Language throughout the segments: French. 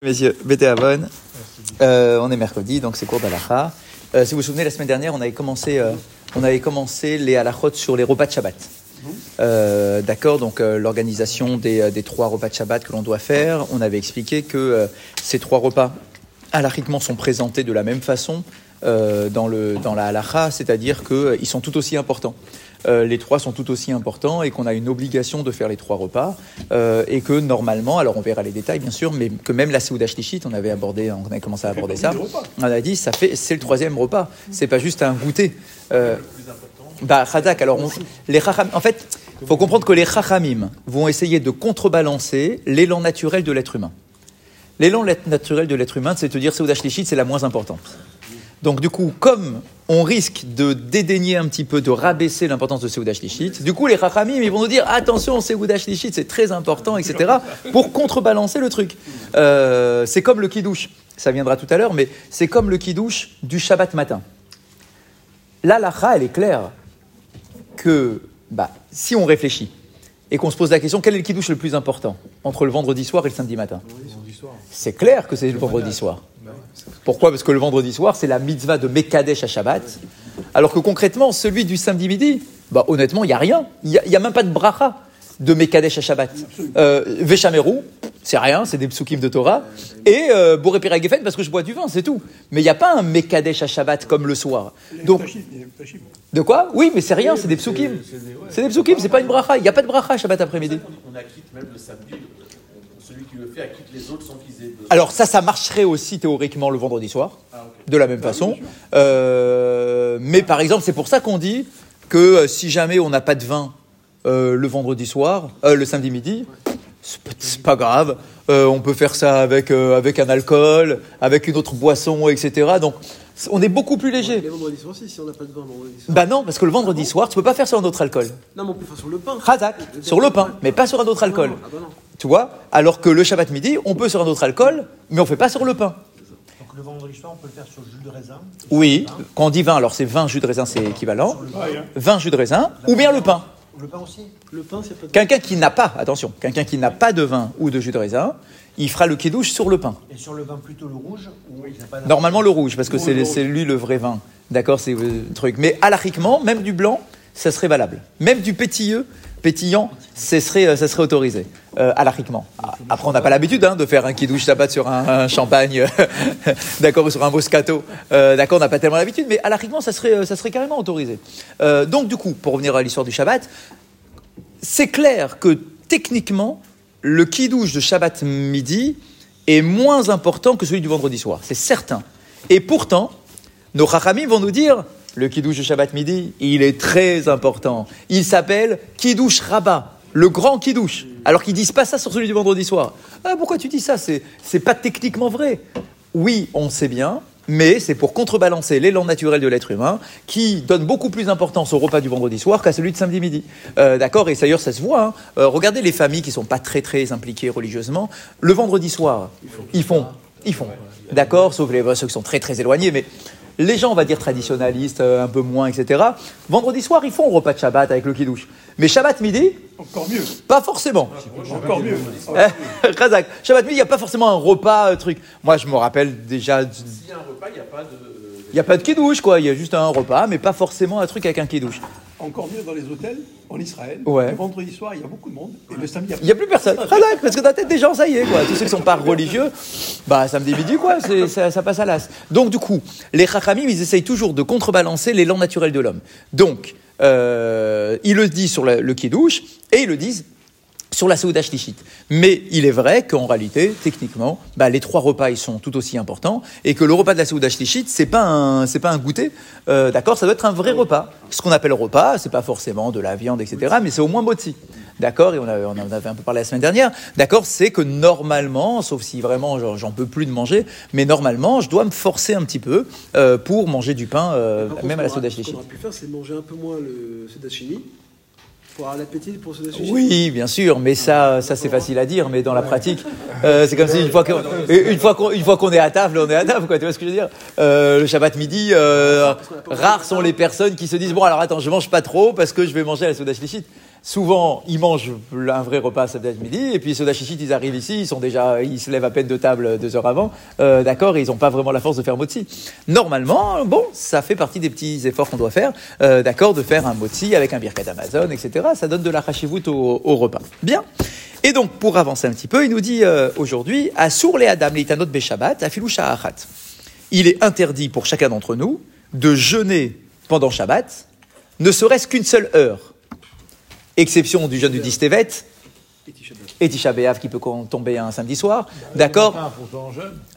Messieurs, Bété euh, on est mercredi, donc c'est cours d'Alacha. Euh, si vous vous souvenez, la semaine dernière, on avait commencé, euh, on avait commencé les halachot sur les repas de Shabbat. Euh, D'accord, donc l'organisation des, des trois repas de Shabbat que l'on doit faire. On avait expliqué que ces trois repas, halachiquement, sont présentés de la même façon dans, le, dans la halacha, c'est-à-dire qu'ils sont tout aussi importants. Euh, les trois sont tout aussi importants et qu'on a une obligation de faire les trois repas euh, et que normalement, alors on verra les détails bien sûr, mais que même la Seouda Shlichit, on avait abordé, on avait commencé à aborder ça, on a dit ça fait c'est le troisième repas, c'est pas juste un goûter. Euh, bah Khazak, alors on- les chacham- en fait, faut comprendre que les chachamim vont essayer de contrebalancer l'élan naturel de l'être humain. L'élan naturel de l'être humain, c'est de dire Seouda Shlichit, c'est la moins importante. Donc du coup, comme on risque de dédaigner un petit peu, de rabaisser l'importance de Seouda Shlichit, du coup les Chachamim, ils vont nous dire attention, Seouda Shlichit, c'est très important, etc. pour contrebalancer le truc. Euh, c'est comme le kidouche, ça viendra tout à l'heure, mais c'est comme le kidouche du Shabbat matin. L'alacha, elle est claire que bah, si on réfléchit et qu'on se pose la question quel est le kidouche le plus important entre le vendredi soir et le samedi matin? C'est clair que c'est le vendredi soir. Pourquoi? Parce que le vendredi soir, c'est la mitzvah de Mekadesh à Shabbat. Alors que concrètement, celui du samedi midi, bah, honnêtement, il n'y a rien. Il n'y a, il y a même pas de bracha de Mekadesh à Shabbat. Euh, Veshameru, c'est rien, c'est des psukim de Torah. Et euh, Boré parce que je bois du vin, c'est tout. Mais il n'y a pas un Mekadesh à Shabbat comme le soir. Donc, de quoi? Oui, mais c'est rien, c'est des psukim. C'est des psukim, c'est pas une bracha. Il n'y a pas de bracha Shabbat après-midi. On acquitte même le samedi, celui qui le fait acquitte les autres sans qu'ils aient besoin. Alors ça, ça marcherait aussi théoriquement le vendredi soir, de la même façon. Euh, mais par exemple, c'est pour ça qu'on dit que euh, si jamais on n'a pas de vin euh, le vendredi soir, euh, le samedi midi, c'est pas, c'est pas grave. Euh, on peut faire ça avec, euh, avec un alcool, avec une autre boisson, etc. Donc on est beaucoup plus léger. Les vendredis soirs aussi, si on n'a pas de vin le vendredi soir. Bah non, parce que le vendredi soir, tu peux pas faire sur un autre alcool. Non, mais on peut faire sur le pain. Razak, sur le pain, mais pas sur un autre alcool. Ah bah non. Tu vois Alors que le Shabbat midi, on peut sur un autre alcool, mais on fait pas sur le pain. Donc le vendredi soir, on peut le faire sur le jus de raisin. Oui, quand on dit vin, alors c'est 20 jus de raisin, c'est équivalent. 20 jus de raisin, ou bien le pain. Le pain aussi Le pain, c'est pas Quelqu'un qui n'a pas, attention, quelqu'un qui n'a pas de vin ou de jus de raisin, il fera le kidouche sur le pain. Et sur le vin plutôt le rouge ou il pas Normalement le rouge, parce que c'est lui le vrai vin. D'accord, c'est le truc. Mais halachiquement, même du blanc, ça serait valable. Même du pétilleux, pétillant, serait, euh, ça serait autorisé, euh. Ah, Après, on n'a pas l'habitude hein, de faire un kidouche Shabbat sur un, un champagne, d'accord, ou sur un moscato. Euh, d'accord, on n'a pas tellement l'habitude, mais halachiquement, ça serait, euh, ça serait carrément autorisé. Euh, donc, du coup, pour revenir à l'histoire du Shabbat, c'est clair que techniquement, le kidouche de Shabbat midi est moins important que celui du vendredi soir. C'est certain. Et pourtant, nos chachamim vont nous dire le kidouche de Shabbat midi, il est très important. Il s'appelle kidouche rabat, le grand kidouche. Alors qu'ils disent pas ça sur celui du vendredi soir. Ah, pourquoi tu dis ça? C'est c'est pas techniquement vrai. Oui, on sait bien, mais c'est pour contrebalancer l'élan naturel de l'être humain qui donne beaucoup plus d'importance au repas du vendredi soir qu'à celui de samedi midi. Euh, D'accord Et d'ailleurs, ça se voit. hein. Euh, regardez les familles qui sont pas très très impliquées religieusement. Le vendredi soir, ils font. Ils font. D'accord Sauf les, ceux qui sont très très éloignés, mais les gens, on va dire traditionnalistes, euh, un peu moins, etc. Vendredi soir, ils font un repas de Shabbat avec le kidouche. Mais Shabbat midi, Encore mieux, pas forcément. encore mieux. Eh, Razak, Shabbat midi, il n'y a pas forcément un repas, euh, truc. Moi, je me rappelle déjà du- S'il y a un repas, il n'y a pas de. il n'y a pas de kidouche, quoi. Il y a juste un repas, mais pas forcément un truc avec un kidouche. Encore mieux dans les hôtels en Israël. Ouais. Le vendredi soir, il y a beaucoup de monde. Et le samedi, Il n'y a plus personne. Razak, parce que dans la tête des gens, ça y est, quoi. Tous ceux qui ne sont pas religieux, bah, samedi midi, quoi, ça, ça passe à l'as. Donc, du coup, les chachamim, ils essayent toujours de contrebalancer l'élan naturel de l'homme. Donc, euh, ils le disent sur le, le kidouche, et ils le disent sur la Seouda Shlichit. Mais il est vrai qu'en réalité, techniquement, bah, les trois repas, ils sont tout aussi importants, et que le repas de la Seouda Shlichit, c'est pas un, c'est pas un goûter, euh, d'accord Ça doit être un vrai repas. Ce qu'on appelle repas, c'est pas forcément de la viande, etc., mais c'est au moins motzi. D'accord Et on, avait- on en avait un peu parlé la semaine dernière. D'accord C'est que normalement, sauf si vraiment j'en- peux plus de manger, mais normalement, je dois me forcer un petit peu euh, pour manger du pain, euh, même à la aura- Ce qu'on aurait pu faire, c'est manger un peu moins le sudachini pour avoir l'appétit pour. Oui, bien sûr, mais ça, ça c'est facile à dire, mais dans la pratique, euh, c'est comme si une fois qu'on une fois qu'on est à table, on est à table, quoi. Tu vois ce que je veux dire? Euh, Le Shabbat midi, euh, rares sont les personnes qui se disent bon alors attends, je mange pas trop parce que je vais manger la Souda Shlichit. Souvent, ils mangent un vrai repas à Sabdat midi, et puis ceux d'Achichit, ils arrivent ici, ils sont déjà, ils se lèvent à peine de table deux heures avant, euh, d'accord, ils n'ont pas vraiment la force de faire motzi. Normalement, bon, ça fait partie des petits efforts qu'on doit faire, euh, d'accord, de faire un motzi avec un birkat Amazon, etc. Ça donne de la au, repas. Bien. Et donc, pour avancer un petit peu, il nous dit euh, aujourd'hui, Asur le Adam leitanot beshabbat, afilu sha'achat. Il est interdit pour chacun d'entre nous de jeûner pendant Shabbat, ne serait-ce qu'une seule heure. Exception du jeûne du Distevet Et Tisha qui peut tomber un samedi soir. D'accord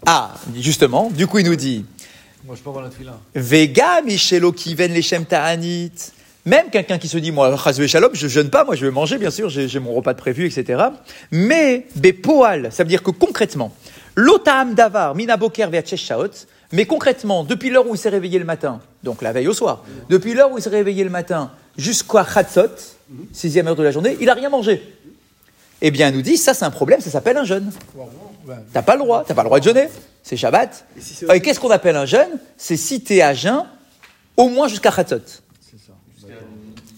Ah, justement, du coup il nous dit Moi, je peux avoir la fila. Vega Michelo Kiven Lechem Ta'anit. Même quelqu'un qui se dit, moi, Chazve Shalom, je jeûne pas, moi je vais manger, bien sûr, j'ai j'ai mon repas de prévu, etc. Mais, Bepoal, ça veut dire que concrètement, Lotam Davar, Mina Boker Ve'achesh Shaot, mais concrètement, depuis l'heure où il s'est réveillé le matin, donc la veille au soir, depuis l'heure où il s'est réveillé le matin jusqu'à Chatzot, sixième heure de la journée, il a rien mangé. Eh bien, il nous dit, ça c'est un problème, ça s'appelle un jeûne. T'as pas le droit, t'as pas le droit de jeûner. C'est Shabbat. Et qu'est-ce qu'on appelle un jeûne? C'est si t'es à jeun au moins jusqu'à Chatzot.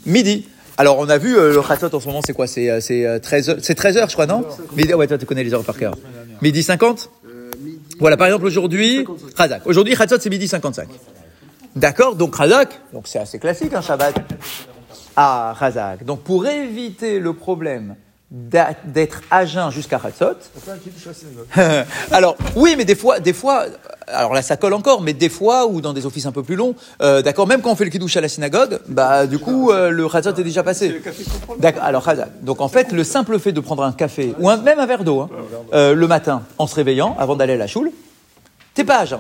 Midi. Alors, on a vu euh, le Chatzot en ce moment, c'est quoi? C'est euh, c'est, euh, 13 heures, c'est 13 heures, je crois, non? Midi, ouais, toi, tu connais les heures par cœur. Midi 50 Euh, midi. Voilà, par exemple, aujourd'hui, 55. Khazak. Aujourd'hui, Chatzot, c'est midi 55. D'accord Donc, Khazak, donc c'est assez classique, un Shabbat. Ah, Khazak. Donc, pour éviter le problème d'être à jeun jusqu'à synagogue alors oui, mais des fois, des fois, alors là ça colle encore, mais des fois ou dans des offices un peu plus longs, euh, d'accord, même quand on fait le kiddush à la synagogue, bah du coup euh, le chazot est déjà passé. D'accord. Alors chazat. Donc en fait, le simple fait de prendre un café ou un- même un verre d'eau hein, euh, le matin en se réveillant avant d'aller à la choule, t'es pas à jeun.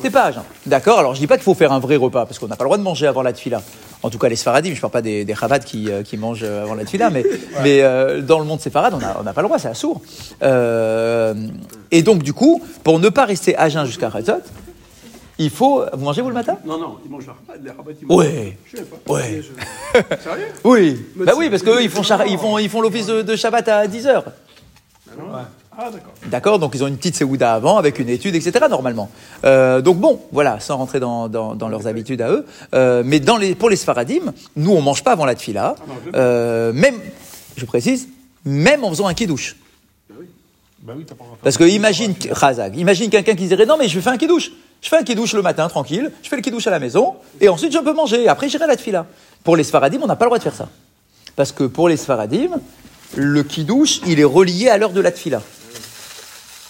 T'es pas à jeun. D'accord. Alors je dis pas qu'il faut faire un vrai repas parce qu'on n'a pas le droit de manger avant la tefila. En tout cas, les sfaradim, je parle pas des, des chabad qui, euh, qui mangent euh, avant la tefila, mais, mais euh, dans le monde séfarade, on n'a pas le droit, c'est assourd. Euh, et donc, du coup, pour ne pas rester à jeun jusqu'à Chatzot, il faut. Vous mangez vous le matin? Non, non, ils mangent les rabats, ils mangent. Ouais. Je sais pas. Ouais. Sérieux? Oui. Bah oui, parce qu'eux, ils font, char- ils font, ils font l'office de, de Shabbat à 10h. Ah, d'accord. D'accord Donc ils ont une petite séouda avant avec une étude, etc. normalement. Euh, donc bon, voilà, sans rentrer dans, dans, dans leurs habitudes à eux. Euh, mais dans les, pour les Sfaradim, nous on mange pas avant la tefila. Euh, même, je précise, même en faisant un kidouche. Bah oui, fait. Parce que imagine, Razak, imagine quelqu'un qui dirait non mais je fais un kidouche. Je fais un kidouche le matin tranquille, je fais le kidouche à la maison et ensuite je peux manger. Après j'irai à la tefila. Pour les Sfaradim, on n'a pas le droit de faire ça. Parce que pour les Sfaradim, le kidouche, il est relié à l'heure de la tefila.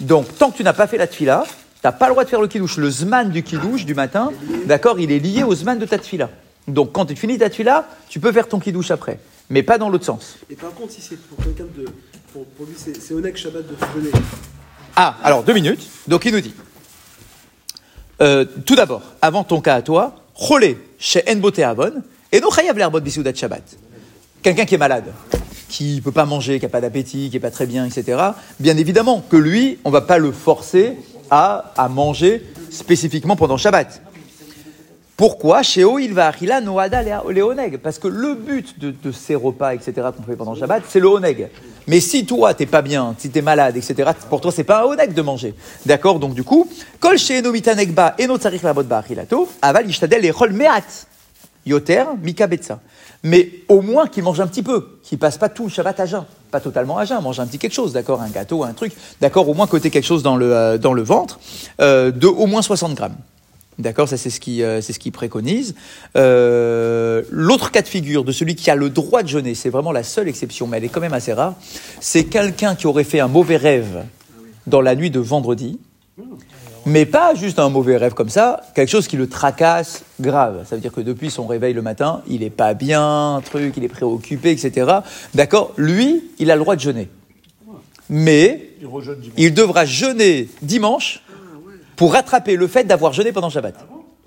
Donc, tant que tu n'as pas fait la tefila, tu n'as pas le droit de faire le kidouche. Le zman du kidouche du matin, d'accord, il est lié au zman de ta tefila. Donc, quand tu finis ta tefila, tu peux faire ton kidouche après. Mais pas dans l'autre sens. Et par contre, si c'est pour quelqu'un de. Pour, pour lui, c'est honnête Shabbat de jeûner. Ah, alors deux minutes. Donc il nous dit. Euh, tout d'abord, avant ton cas à toi, cholé chez Enbote Avon, et non chayav l'herbot bisoudat Shabbat. Quelqu'un qui est malade, qui peut pas manger, qui a pas d'appétit, qui est pas très bien, etc. Bien évidemment que lui, on va pas le forcer à, à manger spécifiquement pendant Shabbat. Pourquoi Chez il va noada le oneg. Parce que le but de, de ces repas, etc., qu'on fait pendant Shabbat, c'est le oneg. Mais si toi, t'es pas bien, si t'es malade, etc., pour toi, c'est pas un oneg de manger. D'accord? Donc, du coup, kol chez enomitanegba eno tsarich labot ba achilato, aval ishtadel echol meat. Yoter, mika betsa. Mais au moins qu'il mange un petit peu, qu'il passe pas tout le Shabbat à jeun. Pas totalement à jeun, mange un petit quelque chose, d'accord Un gâteau, un truc. D'accord Au moins côté quelque chose dans le, euh, dans le ventre, euh, de au moins 60 grammes. D'accord, ça c'est ce qui c'est ce qui préconise. Euh, L'autre cas de figure de celui qui a le droit de jeûner, c'est vraiment la seule exception, mais elle est quand même assez rare. C'est quelqu'un qui aurait fait un mauvais rêve dans la nuit de vendredi, mais pas juste un mauvais rêve comme ça, quelque chose qui le tracasse grave. Ça veut dire que depuis son réveil le matin, il est pas bien, truc, il est préoccupé, etc. D'accord, lui, il a le droit de jeûner, mais Il il devra jeûner dimanche pour rattraper le fait d'avoir jeûné pendant Shabbat.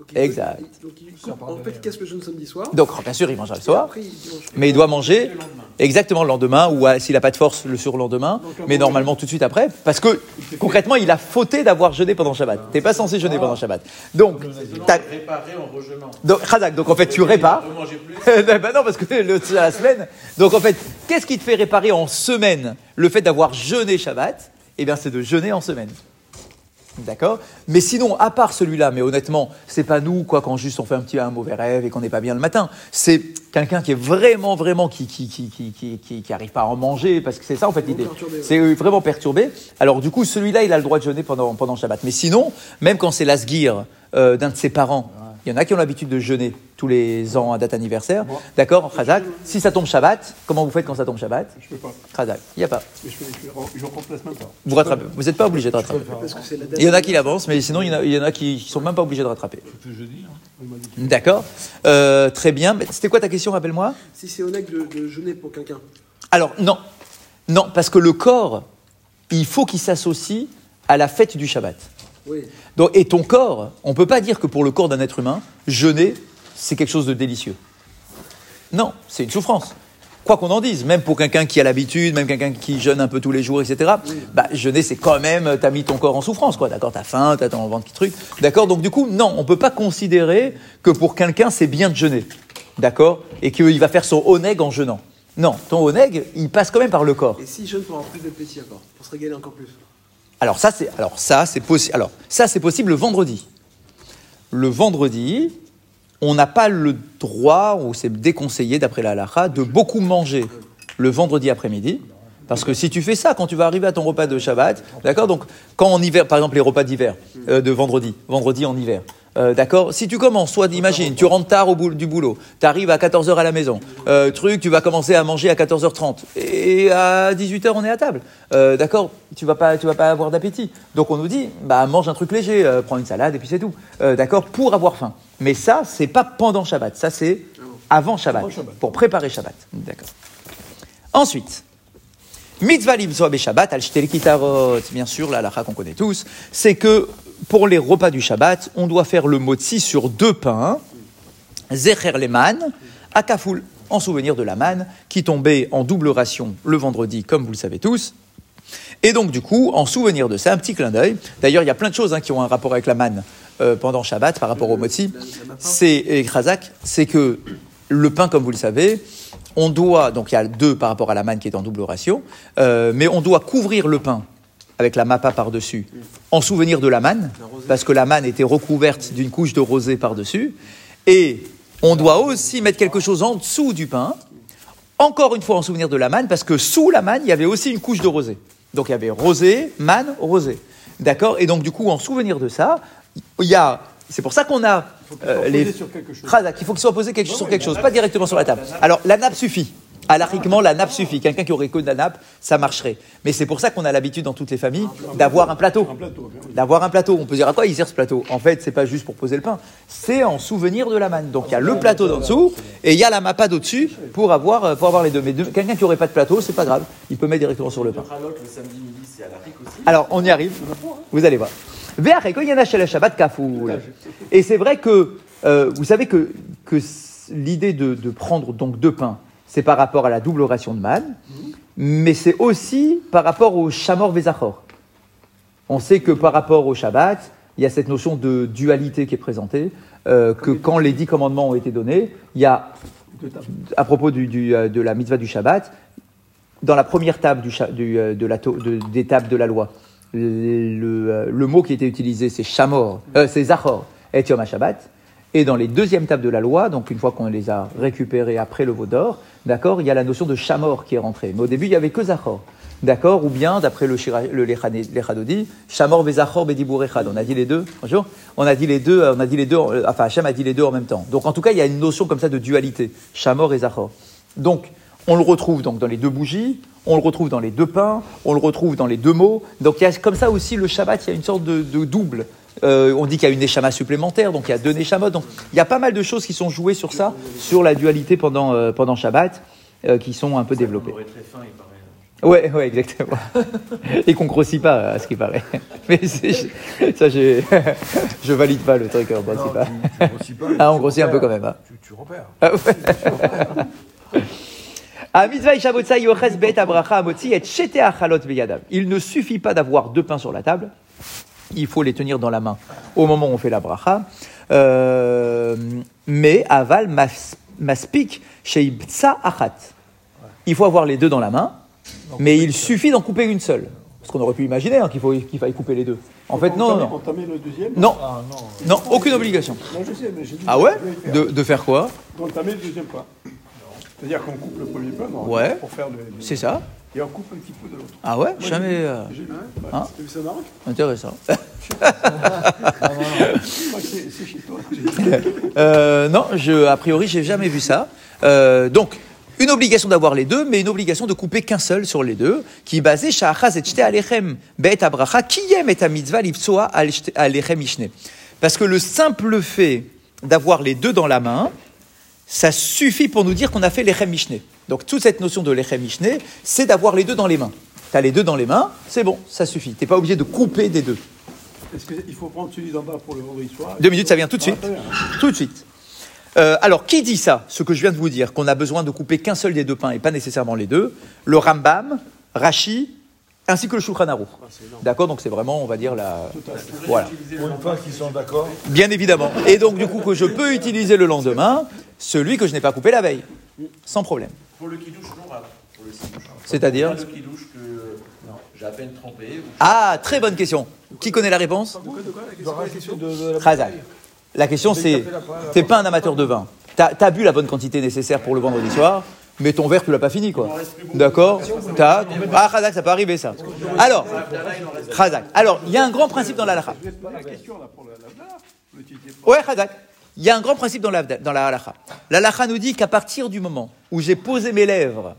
Donc, Exact. il- Donc, il coupe. En fait, qu'est-ce que je jeûne samedi soir Donc, bien sûr, il mangera le soir, après, il dimanche. mais il doit manger exactement le lendemain ou euh, s'il n'a pas de force le surlendemain, mais normalement tout de suite après, parce que concrètement, il a fauté d'avoir jeûné pendant Shabbat. T'es pas censé jeûner pendant Shabbat. Donc, t'as- Réparer en rejeunant. donc, Khazak, donc en fait, tu répares. Plus. ben non, parce que le, la semaine. Donc en fait, qu'est-ce qui te fait réparer en semaine le fait d'avoir jeûné Shabbat? Eh bien, c'est de jeûner en semaine. D'accord Mais sinon, à part celui-là, mais honnêtement, c'est pas nous, quoi, quand juste on fait un petit un mauvais rêve et qu'on n'est pas bien le matin. C'est quelqu'un qui est vraiment, vraiment, qui qui, qui, qui, qui, qui- arrive pas à en manger, parce que c'est ça, en fait, l'idée. C'est euh, vraiment perturbé. Alors, du coup, celui-là, il a le droit de jeûner pendant, pendant Shabbat. Mais sinon, même quand c'est l'asgir euh, d'un de ses parents, il y en a qui ont l'habitude de jeûner tous les ans à date anniversaire. D'accord Khazak Si ça tombe Shabbat, comment vous faites quand ça tombe Shabbat Je peux pas. Khazak, il n'y a pas. Mais je, fais, je, je remplace même pas. Vous rattrapez. Vous n'êtes pas obligé de rattraper. Parce que c'est la date. Il y en a qui l'avancent, mais sinon, il y en a, il y en a qui ne sont même pas obligés de rattraper. Jeudi. Hein. D'accord Euh, Très bien. Mais C'était quoi ta question, rappelle-moi? Si c'est honnête de, de jeûner pour quelqu'un. Alors, non. Non, parce que le corps, il faut qu'il s'associe à la fête du Shabbat. Oui. Donc, et ton corps, on ne peut pas dire que pour le corps d'un être humain, jeûner, c'est quelque chose de délicieux. Non, c'est une souffrance. Quoi qu'on en dise, même pour quelqu'un qui a l'habitude, même quelqu'un qui jeûne un peu tous les jours, etc. Bah, jeûner, c'est quand même, t'as mis ton corps en souffrance, quoi. D'accord, t'as faim, t'as ton ventre qui truc. D'accord, donc du coup, non, on peut pas considérer que pour quelqu'un c'est bien de jeûner. D'accord, et qu'il va faire son oneg en jeûnant. Non, ton oneg, il passe quand même par le corps. Et si jeûne pour avoir plus d'appétit encore, pour se régaler encore plus? Alors ça, c'est alors ça, c'est possible. Alors ça, c'est possible le vendredi. Le vendredi, on n'a pas le droit, ou c'est déconseillé d'après la halakha, de beaucoup manger le vendredi après-midi. Parce que si tu fais ça, quand tu vas arriver à ton repas de Shabbat, d'accord Donc, quand en hiver, par exemple, les repas d'hiver, euh, de vendredi, vendredi en hiver, euh, d'accord. Si tu commences, soit imagine, tu rentres tard au bout du boulot, tu arrives à 14h à la maison, euh, truc, tu vas commencer à manger à 14h30, et à 18h on est à table, Euh, d'accord. Tu vas pas, tu vas pas avoir d'appétit. Donc on nous dit, bah mange un truc léger, prends une salade et puis c'est tout, d'accord. Pour avoir faim. Mais ça, c'est pas pendant Shabbat, ça c'est avant Shabbat, pour préparer Shabbat, d'accord. Ensuite, Mitzvah limsoa Shabbat al kitarot, bien sûr, la halakha qu'on connaît tous, c'est que pour les repas du Shabbat, on doit faire le motzi sur deux pains, zecher leman, à kafoul, en souvenir de la manne qui tombait en double ration le vendredi, comme vous le savez tous. Et donc, du coup, en souvenir de ça, un petit clin d'œil. D'ailleurs, il y a plein de choses hein, qui ont un rapport avec la manne euh, pendant Shabbat par rapport au motzi. C'est Khazak, c'est que le pain, comme vous le savez, on doit, donc il y a deux par rapport à la manne qui est en double ration, euh, mais on doit couvrir le pain avec la mappa par-dessus, en souvenir de la manne, parce que la manne était recouverte d'une couche de rosée par-dessus, et on doit aussi mettre quelque chose en dessous du pain, encore une fois en souvenir de la manne, parce que sous la manne, il y avait aussi une couche de rosée. Donc il y avait rosé, manne, rosé. D'accord? Et donc du coup, en souvenir de ça, il y a... C'est pour ça qu'on a euh, les... Posé sur quelque chose. Il faut qu'il soit posé quelque, sur quelque chose, pas directement sur la table. Alors, la nappe suffit. Alariquement, la nappe suffit. Quelqu'un qui aurait que de la nappe, ça marcherait. Mais c'est pour ça qu'on a l'habitude dans toutes les familles d'avoir un plateau. D'avoir un plateau. On peut dire à quoi il sert ce plateau? En fait, c'est pas juste pour poser le pain, c'est en souvenir de la manne. Donc il y a le plateau d'en dessous et il y a la mappa d'au-dessus pour avoir, euh, pour avoir les deux. Mais quelqu'un qui aurait pas de plateau, c'est pas grave. Il peut mettre directement sur le pain. Alors, on y arrive. Vous allez voir. Et c'est vrai que, euh, vous savez que, que l'idée de, de prendre donc deux pains, c'est par rapport à la double ration de manne, mais c'est aussi par rapport au shamor vezachor. On sait que par rapport au Shabbat, il y a cette notion de dualité qui est présentée, euh, que quand les dix commandements ont été donnés, il y a, à propos euh, de la mitzvah du Shabbat, dans la première table euh, de la des tables de la loi, le, mot qui était utilisé, c'est shamor, c'est zachor et yom Shabbat. Et dans les deuxièmes tables de la loi, donc une fois qu'on les a récupérées après le veau d'or, d'accord, il y a la notion de shamor qui est rentrée. Mais au début, il y avait que zachor. D'accord Ou bien, d'après le, le Lechadodi, Shamor Vezachor Bedibur Echad. On a dit les deux, bonjour On a dit les deux, euh, on a dit les deux, euh, enfin Hachem a dit les deux en même temps. Donc en tout cas, il y a une notion comme ça de dualité. Shamor et Zachor. Donc, on le retrouve donc dans les deux bougies, on le retrouve dans les deux pains, on le retrouve dans les deux mots. Donc il y a comme ça aussi le Shabbat, il y a une sorte de double. Euh, on dit qu'il y a une neshama supplémentaire, donc il y a deux neshamot. Donc il y a pas mal de choses qui sont jouées sur ça, sur la dualité pendant, euh, pendant Shabbat, euh, qui sont un peu développées. Paraît. Ouais, ouais, exactement. Et qu'on grossit pas, à ce qui paraît. Mais ça, j'ai- je valide pas le truc, on grossit pas. Tu, tu grossis pas, mais Ah, on grossit un peu repères. quand même. hein. Tu, tu repères. Ah ouais. Ah. Il ne suffit pas d'avoir deux pains sur la table, il faut les tenir dans la main au moment où on fait la bracha. Euh, mais aval mas- maspik sheibtsa achat. Il faut avoir les deux dans la main, mais il suffit d'en couper une seule. Parce qu'on aurait pu imaginer hein, qu'il faut qu'il faille couper les deux. En fait, non, non, non. Le deuxième Non, Ah non. non, aucune obligation. Non, je sais, mais dit. Ah ouais faire. de faire quoi D'entamer le deuxième pas. C'est-à-dire qu'on coupe le premier pas, non, Ouais. pour faire le. C'est ça Et on coupe un petit peu de l'autre. Ah ouais Moi, Jamais. j'ai vu. euh, J'ai vu. Hein T'as vu ça au Maroc? Intéressant. C'est chez toi. Euh, non, je, a priori, j'ai jamais vu ça. Euh, donc, une obligation d'avoir les deux, mais une obligation de couper qu'un seul sur les deux, qui est basée alechem be'et abracha kiyem et mitzvah shte- alechem ishne. Parce que le simple fait d'avoir les deux dans la main, ça suffit pour nous dire qu'on a fait l'echem mishne. Donc, toute cette notion de l'echem mishne, c'est d'avoir les deux dans les mains. Tu as les deux dans les mains, c'est bon, ça suffit. Tu n'es pas obligé de couper des deux. Est-ce qu'il faut prendre celui d'en bas pour le vendredi soir Deux minutes, ça vient tout de Ah, suite. Tout de suite. Euh, alors, qui dit ça Ce que je viens de vous dire, qu'on a besoin de couper qu'un seul des deux pains et pas nécessairement les deux. Le Rambam, Rashi, ainsi que le Shulchan Aruch. D'accord Donc c'est vraiment, on va dire, la... Voilà. Pour une fois qu'ils sont d'accord. Bien évidemment. Et donc, du coup, que je peux utiliser le lendemain, celui que je n'ai pas coupé la veille. Sans problème. Pour le kidouche, non, Rav. Pour le kidouche. C'est-à-dire Pas le kidouche que non, j'ai à peine trempé. ou- Ah, très bonne question. Qui connaît la réponse Dans la question de, de la Khazak. La question c'est, t'es pas un amateur de vin. T'as as bu la bonne quantité nécessaire pour le vendredi soir, mais ton verre tu l'as pas fini quoi. D'accord T'as- Ah Khazak, ça peut arriver ça. Alors, Khazak. Alors, il y a un grand principe dans la halakha. Ouais, Khazak. Il y a un grand principe dans la, dans la halakha. La halakha nous dit qu'à partir du moment où j'ai posé mes lèvres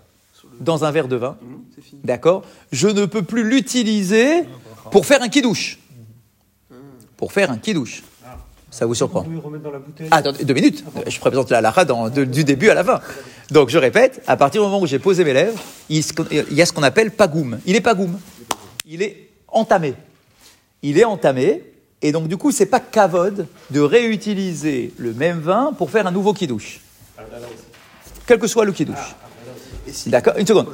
dans un verre de vin, d'accord, je ne peux plus l'utiliser pour faire un kidouche. Pour faire un kidouche. Ça vous surprend Vous remettre dans la bouteille. Ah, Attendez, deux minutes. Je présente la halakha dans- de- du début à la fin. Donc, je répète, à partir du moment où j'ai posé mes lèvres, il y a ce qu'on appelle pagoum. Il est pagoum. Il est entamé. Il est entamé. Et donc, du coup, c'est pas kavod de réutiliser le même vin pour faire un nouveau kidouche. Quel que soit le kidouche. D'accord Une seconde.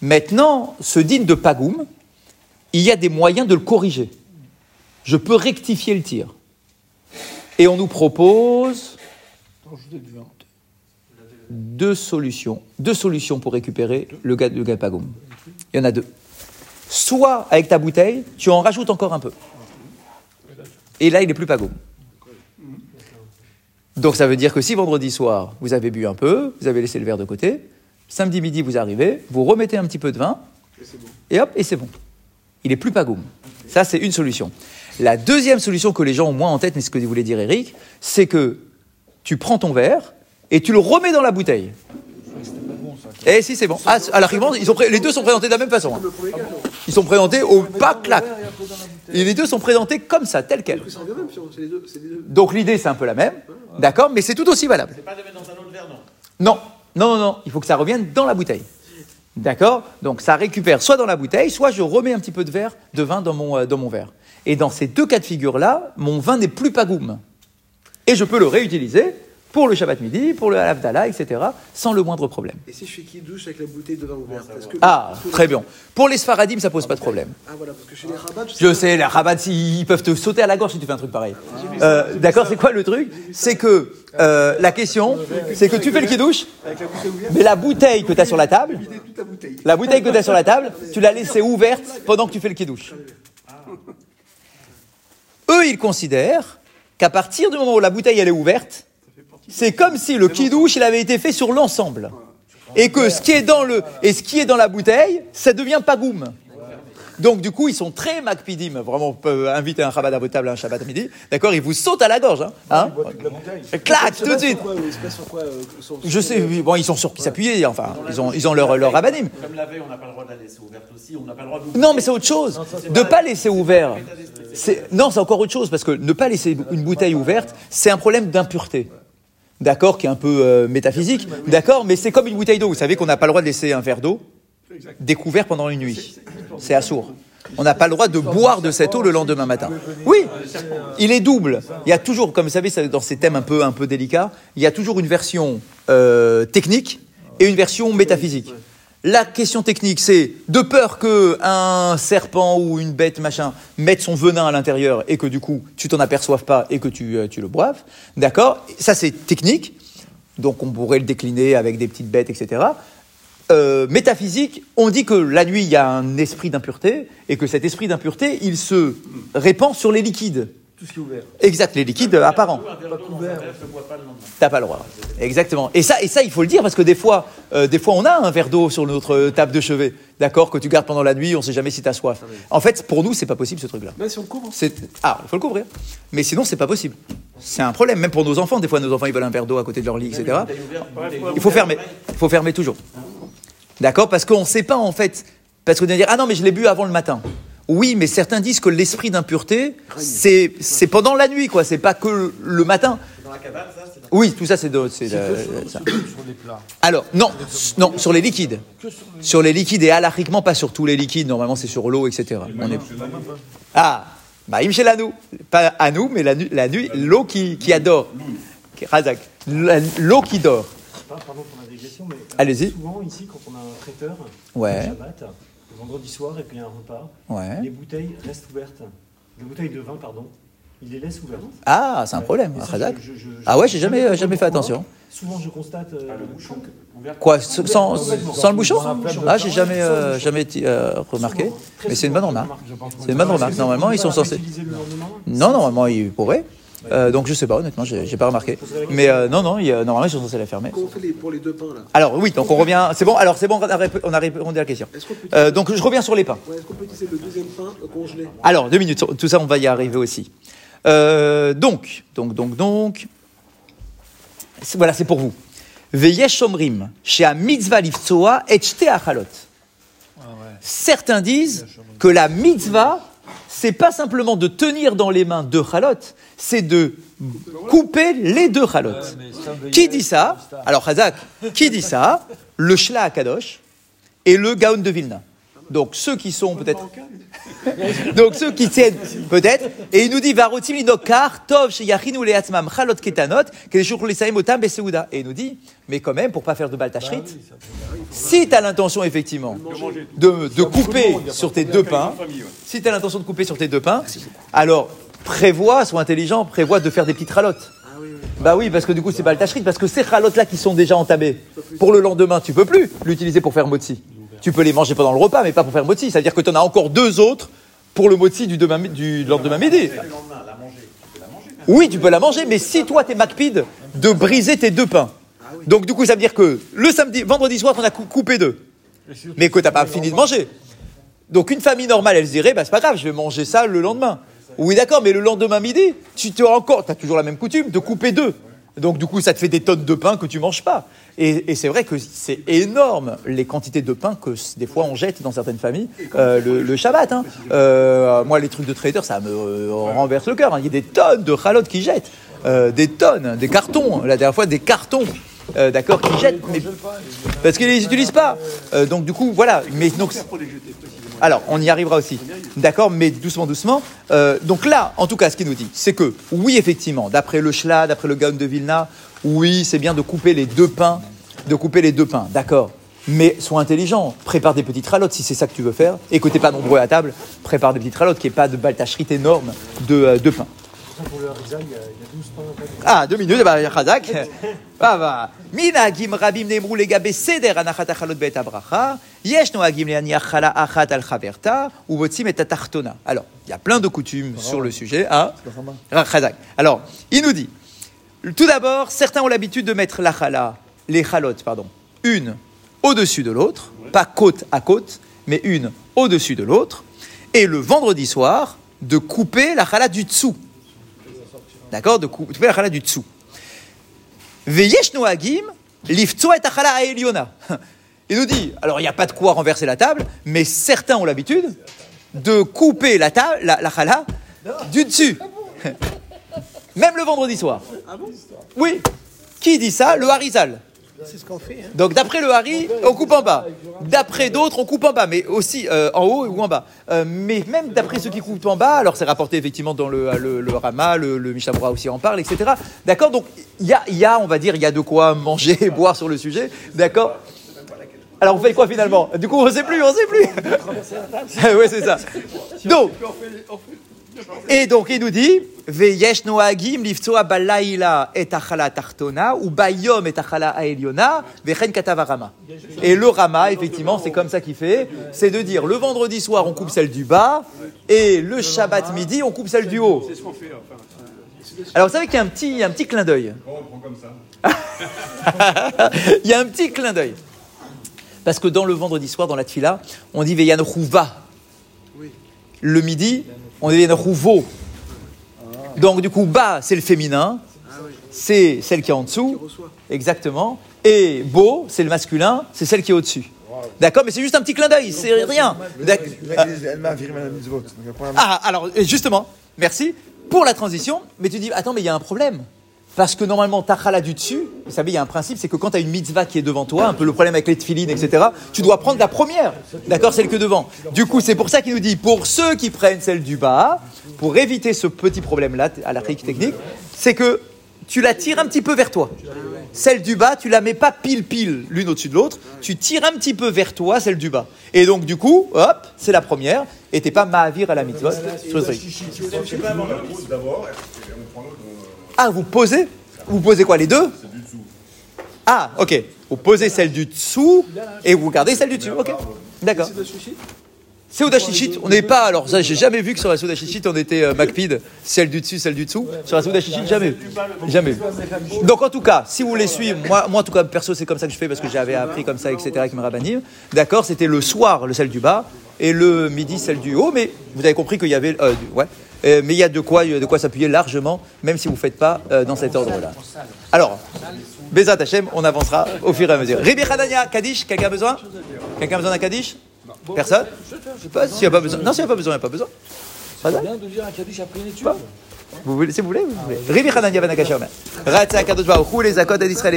Maintenant, ce digne de pagoum, il y a des moyens de le corriger. Je peux rectifier le tir. Et on nous propose deux solutions. Deux solutions pour récupérer le, le gapagoum. Il y en a deux. Soit avec ta bouteille, tu en rajoutes encore un peu. Et là, il est plus pagoum. Donc ça veut dire que si vendredi soir, vous avez bu un peu, vous avez laissé le verre de côté, samedi midi, vous arrivez, vous remettez un petit peu de vin, et hop, et c'est bon. Il est plus pagoum. Ça, c'est une solution. La deuxième solution que les gens ont moins en tête, mais ce que voulait dire Eric, c'est que tu prends ton verre et tu le remets dans la bouteille. Eh si, c'est bon. Ah, à l'arrivée, ils sont pré- les deux sont présentés de la même façon. hein. Ils sont présentés au pas clac. Et les deux sont présentés comme ça, tel quel. Donc l'idée, c'est un peu la même, d'accord, mais c'est tout aussi valable. C'est pas de le mettre dans un autre verre, non? Non, non, non, non, il faut que ça revienne dans la bouteille. D'accord? Donc ça récupère soit dans la bouteille, soit je remets un petit peu de verre, de vin dans mon, euh, dans mon verre. Et dans ces deux cas de figure-là, mon vin n'est plus pagoum. Et je peux le réutiliser pour le Shabbat midi, pour le Havdalah, etc., sans le moindre problème. Et si je fais qui douche avec la bouteille de vin ouverte parce que- Ah, très bien. Pour les Sfaradim, ça pose pas de problème. Ah voilà, parce que chez les rabats, Je sais, les rabats, ils peuvent te sauter à la gorge si tu fais un truc pareil. Euh, D'accord, c'est quoi le truc C'est que euh, la question, c'est que tu fais le bouteille ouverte, mais la bouteille que tu as sur la table, la bouteille. la bouteille que tu as sur la table, tu l'as laissée ouverte pendant que tu fais le kidouche. Eux, ils considèrent qu'à partir du moment où la bouteille elle est ouverte, c'est comme si le kidouche il avait été fait sur l'ensemble. Et que ce qui est dans le et ce qui est dans la bouteille, ça devient pagoum. Donc du coup, ils sont très macpidim, vraiment euh, inviter un rabat à votre table un Shabbat à midi, d'accord Ils vous sautent à la gorge, hein, hein Clac, tout de suite. Quoi, euh, c'est pas sur quoi, euh, sur- Je sais, oui, bon, ils sont sur qui s'appuyer, enfin, ils ont, ils ont leur, leur rabanim. Comme la veille, on n'a pas le droit de la laisser ouverte aussi. On n'a pas le droit de Non, mais c'est autre chose. De pas laisser ouvert. Non, c'est encore autre chose parce que ne pas laisser une bouteille ouverte, c'est un problème d'impureté. D'accord, qui est un peu euh, métaphysique. D'accord, mais c'est comme une bouteille d'eau. Vous savez qu'on n'a pas le droit de laisser un verre d'eau découvert pendant une nuit. C'est assourd. On n'a pas le droit de boire de cette eau le lendemain matin. Oui, il est double. Il y a toujours, comme vous savez, dans ces thèmes un peu, un peu délicats, il y a toujours une version euh, technique et une version métaphysique. La question technique, c'est de peur que un serpent ou une bête machin mette son venin à l'intérieur et que du coup tu t'en aperçoives pas et que tu, euh, tu le boives. D'accord? Ça c'est technique. Donc on pourrait le décliner avec des petites bêtes, etc. euh, métaphysique, on dit que la nuit, il y a un esprit d'impureté, et que cet esprit d'impureté, il se répand sur les liquides. Tout ce qui est ouvert. Exact, les liquides euh, apparents. Ne. T'as pas le droit. Exactement. Et ça, et ça, il faut le dire parce que des fois, euh, des fois, on a un verre d'eau sur notre table de chevet, d'accord, que tu gardes pendant la nuit. On sait jamais si t'as soif. En fait, pour nous, c'est pas possible ce truc-là. Même si on le couvre. C'est ah, il faut le couvrir. Mais sinon, c'est pas possible. C'est un problème, même pour nos enfants. Des fois, nos enfants, ils veulent un verre d'eau à côté de leur lit, etc. Il faut fermer. Il faut fermer toujours. D'accord? Parce qu'on ne sait pas en fait. Parce qu'on va dire ah non mais je l'ai bu avant le matin. Oui, mais certains disent que l'esprit d'impureté, c'est c'est pendant la nuit quoi. C'est pas que le matin. Dans la cabane, ça, c'est Oui, tout ça c'est de- c'est C'est de- que sur, ça. sur les plats. Alors non, non sur les liquides. Sur les Sur les liquides et alachiquement pas sur tous les liquides. Normalement c'est sur l'eau, etc. On est- Ah, bah im nous, pas à nous, mais la, nu- la nuit, l'eau qui, qui adore. Qui- Razak. La- L'eau qui dort. Pas, pardon pour la digression, mais euh, Allez-y. souvent ici, quand on a un traiteur, Ouais. le Shabbat, vendredi soir et puis un repas, Ouais. les bouteilles restent ouvertes. Les bouteilles de vin, pardon, il les laisse ouvertes. Ah, c'est un problème, ça, je- je- je- Ah ouais, j'ai je- jamais, je- jamais fait attention. Souvent, je constate. euh, le bouchon que- ouvert. Quoi, sans, sans, sans le bouchon Sans le bouchon. Ah, j'ai jamais, euh, jamais euh, remarqué. Souvent, Mais c'est une bonne je remarque. C'est une bonne remarque. Que Normalement, ils sont censés. Non, normalement, ils pourraient. Euh, donc je sais pas, honnêtement, j'ai pas remarqué. Mais euh, non, non, il y a- normalement, ils sont censés la fermer. Comment on fait les- pour les deux pains là? Alors oui, donc on revient. C'est bon. Alors c'est bon, on a rép- on a répondu à la question. Euh, donc je reviens sur les pains. ouais, est-ce qu'on peut utiliser le deuxième pain congelé? Alors, deux minutes, tout ça, on va y arriver aussi. Euh, donc, donc, donc, donc, voilà, c'est pour vous. Veyesh shomrim, chez a mitzvah liftsoa et achalot. Certains disent que la mitzvah, c'est pas simplement de tenir dans les mains deux chalot, c'est de couper les deux chalot. Qui dit ça? Alors, Chazak, qui dit ça? Le Shla Akadosh et le Gaon de Vilna. Donc, ceux qui sont peut-être. Donc, ceux qui tiennent, peut-être. Et il nous dit Varotim linokar, tov sheyachinu leatzmam chalot ketanot, kedeshur lisaim otam beseuda. Et il nous dit, mais quand même, pour pas faire de baltachrit, si tu as l'intention, effectivement, de, de couper sur tes deux pains, si tu as l'intention de couper sur tes deux pains, alors prévois, sois intelligent, prévois de faire des petites ralottes. Bah oui, parce que du coup, c'est pas le parce que ces ralottes-là qui sont déjà entamées, pour le lendemain, tu peux plus l'utiliser pour faire motzi. Tu peux les manger pendant le repas, mais pas pour faire motzi. C'est-à-dire que tu en as encore deux autres pour le motzi du, demain- du lendemain midi. Oui, tu peux la manger, mais si toi, t'es macpide de briser tes deux pains. Donc du coup, ça veut dire que le samedi, vendredi soir, on a cou- coupé deux, mais que t'as pas fini de manger. Donc une famille normale, elle se dirait, bah c'est pas grave, je vais manger ça le lendemain. Oui, d'accord, mais le lendemain midi, tu as encore, tu as toujours la même coutume de couper deux. Donc du coup, ça te fait des tonnes de pain que tu manges pas. Et, et c'est vrai que c'est énorme les quantités de pain que des fois on jette dans certaines familles euh, le, le Shabbat. hein. Euh, moi, les trucs de trader, ça me euh, renverse le cœur. hein. Il y a des tonnes de chalotes qui jettent, Euh, des tonnes, des cartons. La dernière fois, des cartons. d'accord, qui jettent, mais parce qu'ils les utilisent pas. Donc du coup, voilà. Mais donc, alors, on y arrivera aussi. D'accord, mais doucement, doucement. Euh, donc là, en tout cas, ce qu'il nous dit, c'est que, oui, effectivement, d'après le Shla, d'après le Gaon de Vilna, oui, c'est bien de couper les deux pains, de couper les deux pains, d'accord. Mais sois intelligent, prépare des petites ralottes si c'est ça que tu veux faire, et que t'es pas nombreux à table, prépare des petites ralottes, qu'il n'y ait pas de baltachrit énorme de, euh, de pain. Ah, deux minutes, bah, Chazak. Ah, bah. Minagim rabim nemru legabe seder anachat achalot bet abracha. Yesh noagim leaniach chala achat al chaverta. Ou votzim et tatartona. Alors, il y a plein de coutumes sur le sujet. Hein Chazak. Alors, il nous dit, tout d'abord, certains ont l'habitude de mettre la chala, les chalotes, pardon, une au-dessus de l'autre, pas côte à côte, mais une au-dessus de l'autre. Et le vendredi soir, de couper la chala du dessous. D'accord De cou- couper la chala du dessous. Veyesh noagim, et achala aeliona. Il nous dit, alors il n'y a pas de quoi renverser la table, mais certains ont l'habitude de couper la table, la, la chala, du dessus. Même le vendredi soir. Oui. Qui dit ça? Le Harizal. C'est ce qu'on fait. Hein. Donc d'après le Hari, on coupe en bas. D'après d'autres, on coupe en bas, mais aussi euh, en haut ou en bas. Euh, mais même d'après ceux qui coupent en bas, alors c'est rapporté effectivement dans le, le, le Rama, le, le Mishabura aussi en parle, etc. D'accord? Donc il y a, il y a, on va dire, il y a de quoi manger et boire sur le sujet. D'accord? Alors on fait quoi finalement? Du coup on sait plus, on sait plus. oui c'est ça. Donc Et donc il nous dit Veyesh noagim liftoa balaila et achala tartona ou bayom et achala aeliona vechen katavarama. Et le rama, effectivement, c'est comme ça qu'il fait. C'est de dire le vendredi soir on coupe celle du bas et le Shabbat midi on coupe celle du haut. C'est ce qu'on fait. Enfin, Alors vous savez qu'il y a un petit, un petit clin d'œil. Il y a un petit clin d'œil. Parce que dans le vendredi soir, dans la tfila, on dit Veyan Rouva. Le midi, on dit Veyan Rouvo. Donc du coup, bas, c'est le féminin. C'est celle qui est en dessous. Exactement. Et beau, c'est le masculin. C'est celle qui est au-dessus. D'accord Mais c'est juste un petit clin d'œil. C'est rien. Ah, alors justement, merci pour la transition. Mais tu dis, attends, mais il y a un problème. Parce que normalement, Tachala du dessus, vous savez, il y a un principe, c'est que quand tu as une mitzvah qui est devant toi, un peu le problème avec les tfilines, etc., tu dois prendre la première, d'accord, celle que devant. Du coup, c'est pour ça qu'il nous dit, pour ceux qui prennent celle du bas, pour éviter ce petit problème-là, à la technique, c'est que tu la tires un petit peu vers toi. Celle du bas, tu la mets pas pile pile l'une au-dessus de l'autre, tu tires un petit peu vers toi celle du bas. Et donc du coup, hop, c'est la première, et t'es pas ma'avir à la mitzvah. Ah, vous posez Vous posez quoi, les deux? Ah, ok. Vous posez celle du dessous et vous gardez celle du dessus. Ok. D'accord. C'est au Dashishit. On n'est pas. Alors, ça, j'ai jamais vu que sur la Souda Shishit, on était euh, celle du dessus, celle du dessous. Sur la Souda Shishit, jamais. Jamais. Donc, en tout cas, si vous voulez suivre, moi, moi en tout cas, perso, c'est comme ça que je fais parce que j'avais appris comme ça, etc., avec mes rabbinim. D'accord C'était le soir, le celle du bas, et le midi, celle du haut. Mais vous avez compris qu'il y avait. euh, ouais. Euh, mais il y a de quoi, de quoi s'appuyer largement, même si vous ne faites pas euh, dans cet ordre-là. Alors, Bezat Hachem, on avancera au fur et à mesure. Ribi Hadania, Kaddish, quelqu'un a besoin? Quelqu'un a besoin d'un Kaddish? Personne? Je sais pas s'il n'y a pas besoin. Non, s'il n'y a pas besoin, il n'y a pas besoin. Ça bien de dire un Kaddish après une étude. Vous voulez, si vous voulez, vous voulez. Ribi Hadania, Vanakashem. Ratsa Kadosh Baruch les Akot d'Israël.